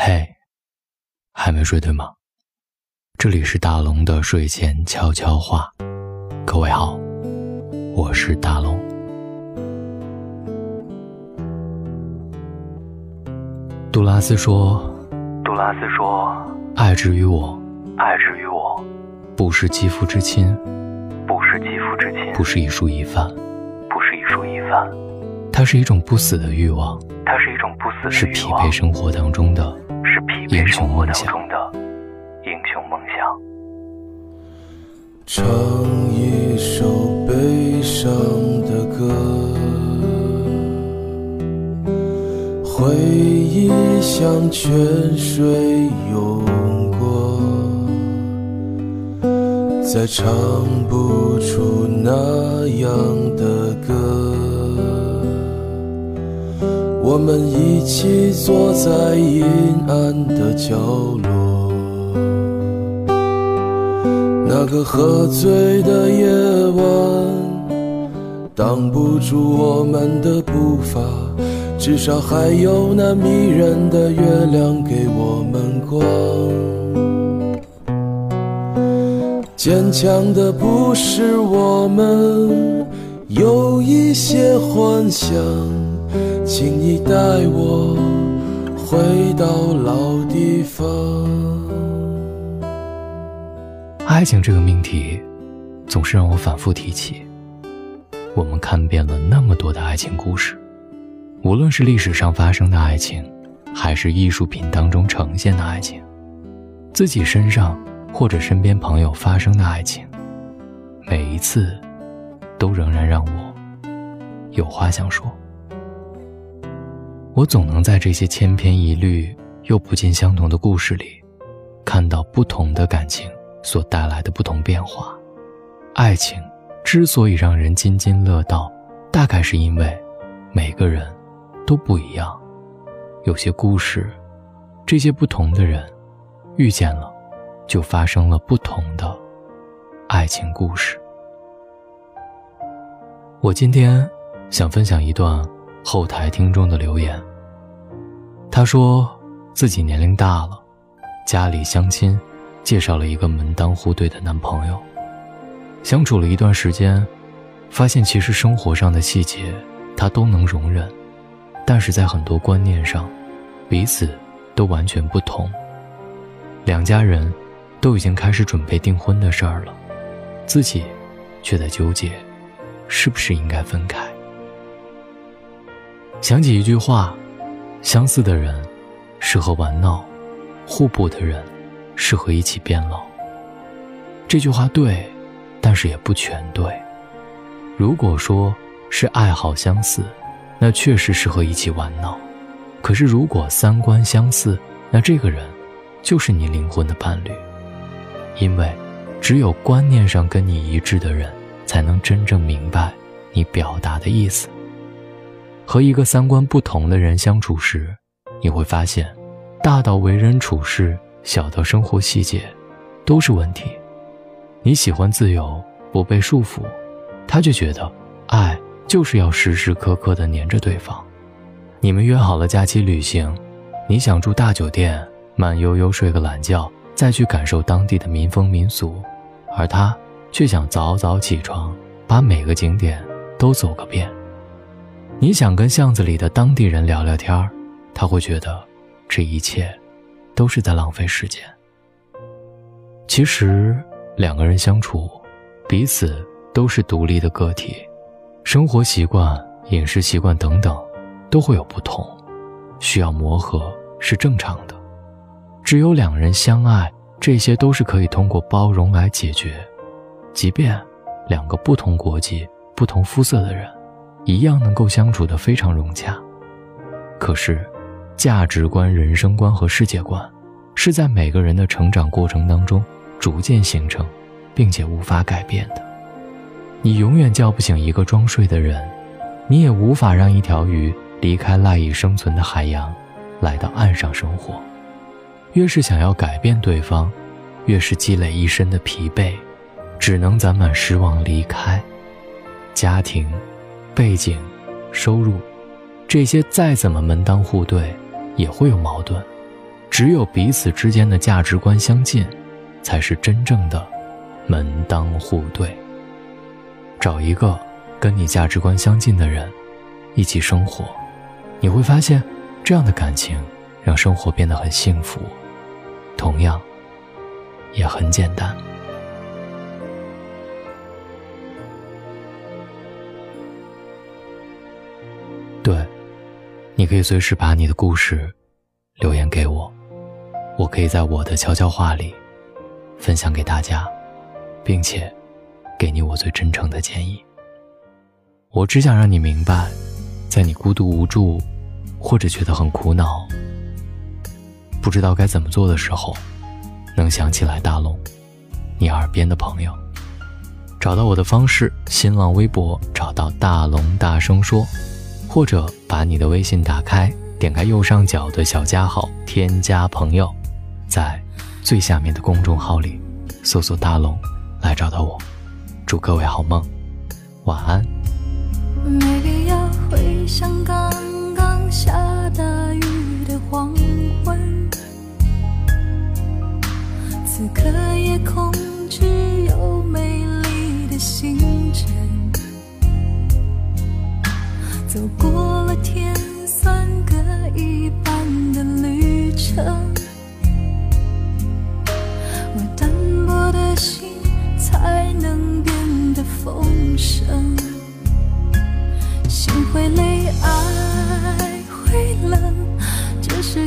嘿，还没睡对吗？这里是大龙的睡前悄悄话。各位好，我是大龙。杜拉斯说：“杜拉斯说，爱之于我，爱之于我，不是肌肤之亲，不是肌肤之亲，不是一蔬一饭，不是一蔬一饭，它是一种不死的欲望，它是一种不死的欲望是匹配生活当中的是匹配英雄生活当中的英雄梦想。唱一首悲伤的歌，回忆像泉水涌过，再唱不出那样的歌。我们一起坐在阴暗的角落。那个喝醉的夜晚，挡不住我们的步伐，至少还有那迷人的月亮给我们光。坚强的不是我们，有一些幻想，请你带我回到老地方。爱情这个命题，总是让我反复提起。我们看遍了那么多的爱情故事，无论是历史上发生的爱情，还是艺术品当中呈现的爱情，自己身上或者身边朋友发生的爱情，每一次，都仍然让我有话想说。我总能在这些千篇一律又不尽相同的故事里，看到不同的感情。所带来的不同变化，爱情之所以让人津津乐道，大概是因为每个人都不一样。有些故事，这些不同的人遇见了，就发生了不同的爱情故事。我今天想分享一段后台听众的留言。他说自己年龄大了，家里相亲。介绍了一个门当户对的男朋友，相处了一段时间，发现其实生活上的细节他都能容忍，但是在很多观念上，彼此都完全不同。两家人都已经开始准备订婚的事儿了，自己却在纠结，是不是应该分开。想起一句话：相似的人适合玩闹，互补的人。适合一起变老。这句话对，但是也不全对。如果说是爱好相似，那确实适合一起玩闹。可是如果三观相似，那这个人就是你灵魂的伴侣。因为只有观念上跟你一致的人，才能真正明白你表达的意思。和一个三观不同的人相处时，你会发现，大到为人处事。小到生活细节，都是问题。你喜欢自由，不被束缚，他就觉得爱就是要时时刻刻的黏着对方。你们约好了假期旅行，你想住大酒店，慢悠悠睡个懒觉，再去感受当地的民风民俗，而他却想早早起床，把每个景点都走个遍。你想跟巷子里的当地人聊聊天他会觉得这一切。都是在浪费时间。其实，两个人相处，彼此都是独立的个体，生活习惯、饮食习惯等等，都会有不同，需要磨合是正常的。只有两人相爱，这些都是可以通过包容来解决。即便两个不同国籍、不同肤色的人，一样能够相处的非常融洽。可是。价值观、人生观和世界观，是在每个人的成长过程当中逐渐形成，并且无法改变的。你永远叫不醒一个装睡的人，你也无法让一条鱼离开赖以生存的海洋，来到岸上生活。越是想要改变对方，越是积累一身的疲惫，只能攒满失望离开。家庭、背景、收入，这些再怎么门当户对。也会有矛盾，只有彼此之间的价值观相近，才是真正的门当户对。找一个跟你价值观相近的人一起生活，你会发现，这样的感情让生活变得很幸福，同样也很简单。你可以随时把你的故事留言给我，我可以在我的悄悄话里分享给大家，并且给你我最真诚的建议。我只想让你明白，在你孤独无助或者觉得很苦恼、不知道该怎么做的时候，能想起来大龙，你耳边的朋友。找到我的方式：新浪微博找到大龙，大声说。或者把你的微信打开，点开右上角的小加号，添加朋友，在最下面的公众号里搜索“大龙”来找到我。祝各位好梦，晚安。没必要回想刚刚下的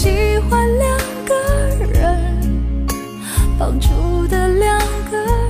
喜欢两个人，绑住的两个人，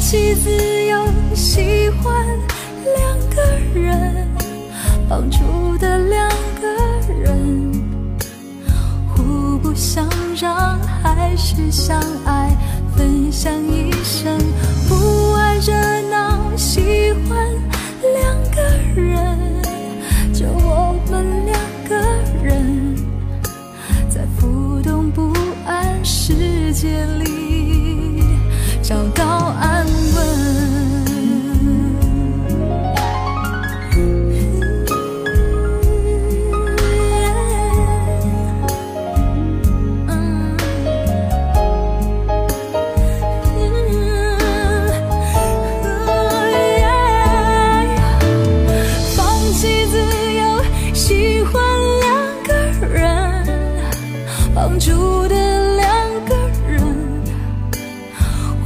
放弃自由，喜欢两个人，绑住的两个人，互不相让，还是相爱，分享一生，不爱热闹，喜欢两个人。就我们两个人，在浮动不安世界里住的两个人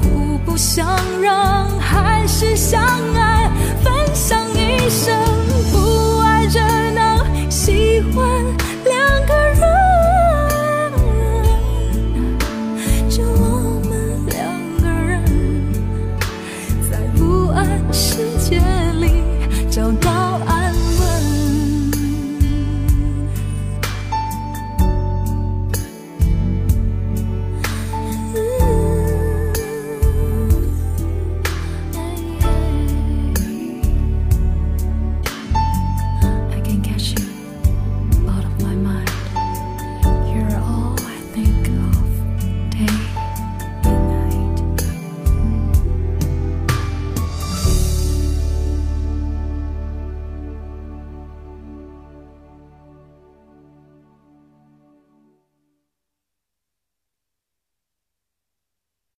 互不相让还是相爱分享一生不爱热闹喜欢两个人就我们两个人在不安释